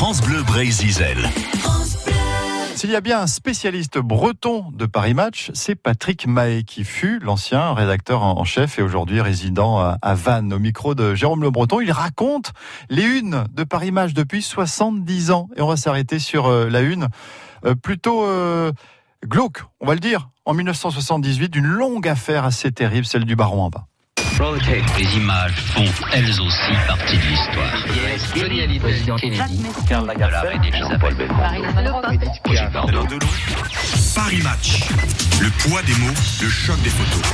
France Bleu. S'il y a bien un spécialiste breton de Paris Match, c'est Patrick Mahé qui fut l'ancien rédacteur en chef et aujourd'hui résident à Vannes. Au micro de Jérôme Le Breton, il raconte les unes de Paris Match depuis 70 ans. Et on va s'arrêter sur euh, la une euh, plutôt euh, glauque, on va le dire, en 1978, d'une longue affaire assez terrible, celle du baron en bas. Les images font elles aussi partie de l'histoire. Johnny Hallyday, président Kennedy, Karl Lagerfeld, Paris Match. Le poids des mots, le choc des photos.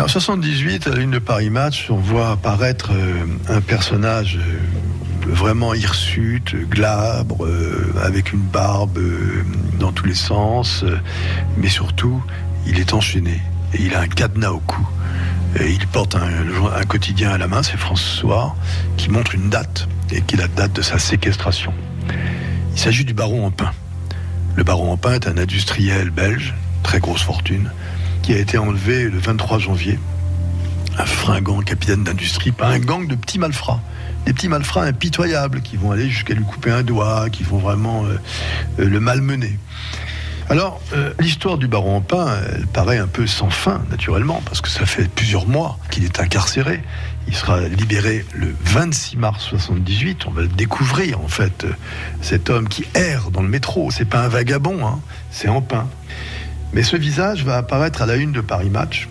En 78, à la ligne de Paris Match, on voit apparaître euh, un personnage euh, vraiment hirsute, glabre, euh, avec une barbe dans tous les sens, mais surtout, il est enchaîné. Et il a un cadenas au cou. Il porte un, quotidien à la main, c'est François, qui montre une date, et qui est la date de sa séquestration. Il s'agit du baron Empin. Le baron Empin est un industriel belge, très grosse fortune, qui a été enlevé le 23 janvier. Un fringant capitaine d'industrie, pas un gang de petits malfrats. Des petits malfrats impitoyables qui vont aller jusqu'à lui couper un doigt, qui vont vraiment euh, euh, le malmener. Alors, euh, l'histoire du baron Empin, elle paraît un peu sans fin, naturellement, parce que ça fait plusieurs mois qu'il est incarcéré. Il sera libéré le 26 mars 78. On va le découvrir, en fait, euh, cet homme qui erre dans le métro. C'est pas un vagabond, hein, c'est Empin. Mais ce visage va apparaître à la une de Paris Match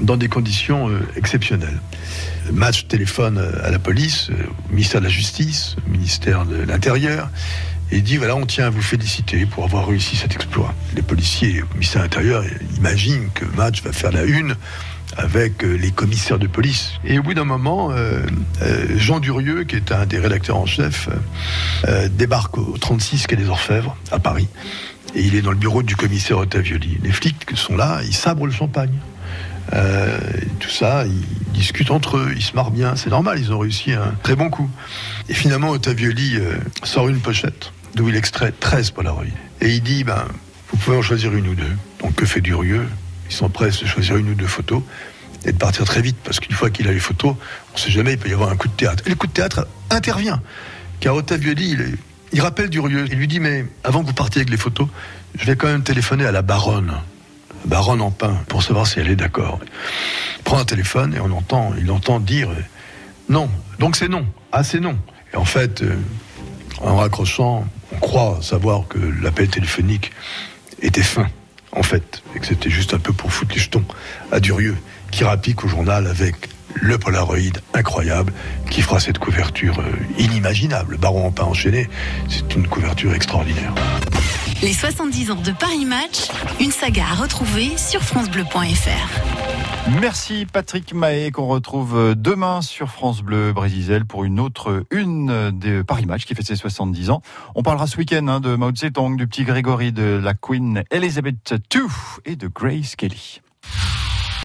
dans des conditions euh, exceptionnelles. Le match téléphone à la police, au ministère de la Justice, au ministère de l'Intérieur, et dit voilà, on tient à vous féliciter pour avoir réussi cet exploit. Les policiers au ministère de l'Intérieur imaginent que Match va faire la une avec euh, les commissaires de police. Et au bout d'un moment, euh, euh, Jean Durieux, qui est un des rédacteurs en chef, débarque au 36 quai des Orfèvres, à Paris. Et il est dans le bureau du commissaire Ottavioli. Les flics sont là, ils sabrent le champagne. Tout ça, ils discutent entre eux, ils se marrent bien, c'est normal, ils ont réussi un très bon coup. Et finalement, Ottavioli sort une pochette d'où il extrait 13 Polaroids. Et il dit, ben, vous pouvez en choisir une ou deux. Donc que fait Durieux? Ils sont prêts à se choisir une ou deux photos et de partir très vite, parce qu'une fois qu'il a les photos, on ne sait jamais, il peut y avoir un coup de théâtre. Et le coup de théâtre intervient, car Ottavioli, il, est- il rappelle Durieux, il lui dit, mais avant que vous partiez avec les photos, je vais quand même téléphoner à la baronne, baronne Empin, pour savoir si elle est d'accord. Il prend un téléphone et on entend, il entend dire, non, donc c'est non, ah c'est non. Et en fait, euh, en raccrochant, on croit savoir que l'appel téléphonique était fin, en fait, et que c'était juste un peu pour foutre les jetons à Durieux, qui rappique au journal avec le Polaroid incroyable, qui fera cette couverture euh, inimaginable. Baron Empin enchaîné, c'est une couverture extraordinaire. Les 70 ans de Paris Match, une saga à retrouver sur FranceBleu.fr. Merci Patrick Mahé qu'on retrouve demain sur France Bleu Brésil pour une autre une des Paris Match qui fait ses 70 ans. On parlera ce week-end hein, de Mao Zedong, du petit Grégory, de la Queen Elizabeth II et de Grace Kelly.